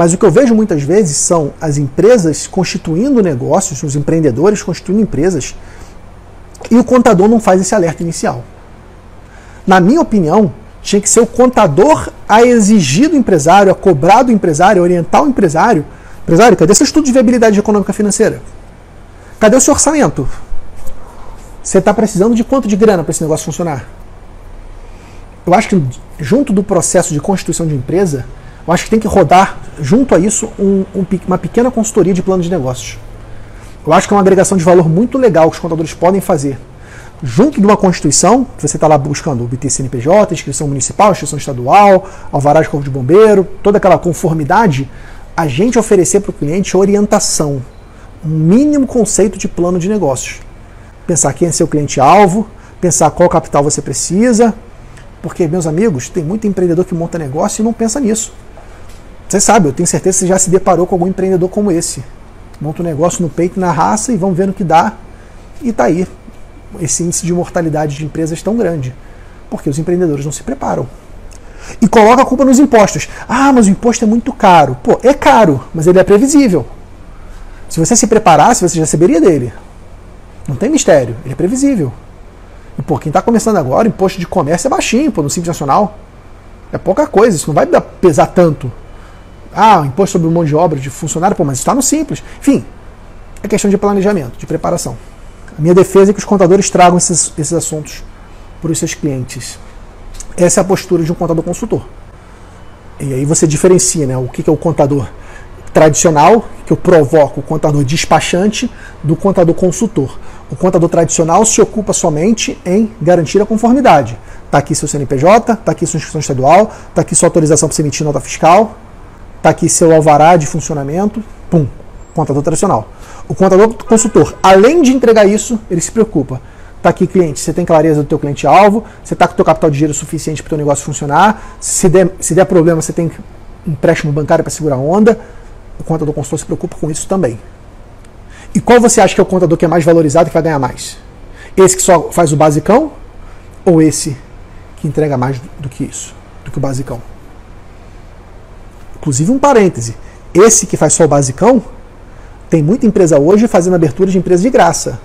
Mas o que eu vejo muitas vezes são as empresas constituindo negócios, os empreendedores constituindo empresas, e o contador não faz esse alerta inicial. Na minha opinião, tinha que ser o contador a exigir do empresário, a cobrar do empresário, a orientar o empresário. Empresário, cadê seu estudo de viabilidade econômica financeira? Cadê o seu orçamento? Você está precisando de quanto de grana para esse negócio funcionar? Eu acho que junto do processo de constituição de empresa, eu acho que tem que rodar junto a isso um, um, uma pequena consultoria de plano de negócios. Eu acho que é uma agregação de valor muito legal que os contadores podem fazer. Junto de uma Constituição, que você está lá buscando obter CNPJ, inscrição municipal, inscrição estadual, alvará de corpo de bombeiro, toda aquela conformidade, a gente oferecer para o cliente orientação, um mínimo conceito de plano de negócios. Pensar quem é seu cliente-alvo, pensar qual capital você precisa, porque, meus amigos, tem muito empreendedor que monta negócio e não pensa nisso. Você sabe, eu tenho certeza que você já se deparou com algum empreendedor como esse. Monta um negócio no peito na raça e vamos ver no que dá. E tá aí. Esse índice de mortalidade de empresas tão grande. Porque os empreendedores não se preparam. E coloca a culpa nos impostos. Ah, mas o imposto é muito caro. Pô, é caro, mas ele é previsível. Se você se preparasse, você já saberia dele. Não tem mistério, ele é previsível. E pô, quem está começando agora, o imposto de comércio é baixinho, pô, no Simples Nacional. É pouca coisa, isso não vai pesar tanto. Ah, imposto sobre mão de obra de funcionário, pô, mas está no simples. Enfim, é questão de planejamento, de preparação. A minha defesa é que os contadores tragam esses, esses assuntos para os seus clientes. Essa é a postura de um contador consultor. E aí você diferencia né, o que é o contador tradicional, que eu provoco o contador despachante, do contador consultor. O contador tradicional se ocupa somente em garantir a conformidade. Está aqui seu CNPJ, está aqui sua inscrição estadual, está aqui sua autorização para se emitir nota fiscal, está aqui seu alvará de funcionamento, pum, contador tradicional. O contador consultor, além de entregar isso, ele se preocupa. Está aqui cliente, você tem clareza do teu cliente-alvo, você está com o teu capital de dinheiro suficiente para o teu negócio funcionar, se der, se der problema, você tem empréstimo bancário para segurar a onda. O contador consultor se preocupa com isso também. E qual você acha que é o contador que é mais valorizado e que vai ganhar mais? Esse que só faz o basicão ou esse que entrega mais do que isso, do que o basicão? Inclusive um parêntese, esse que faz só o basicão, tem muita empresa hoje fazendo abertura de empresa de graça.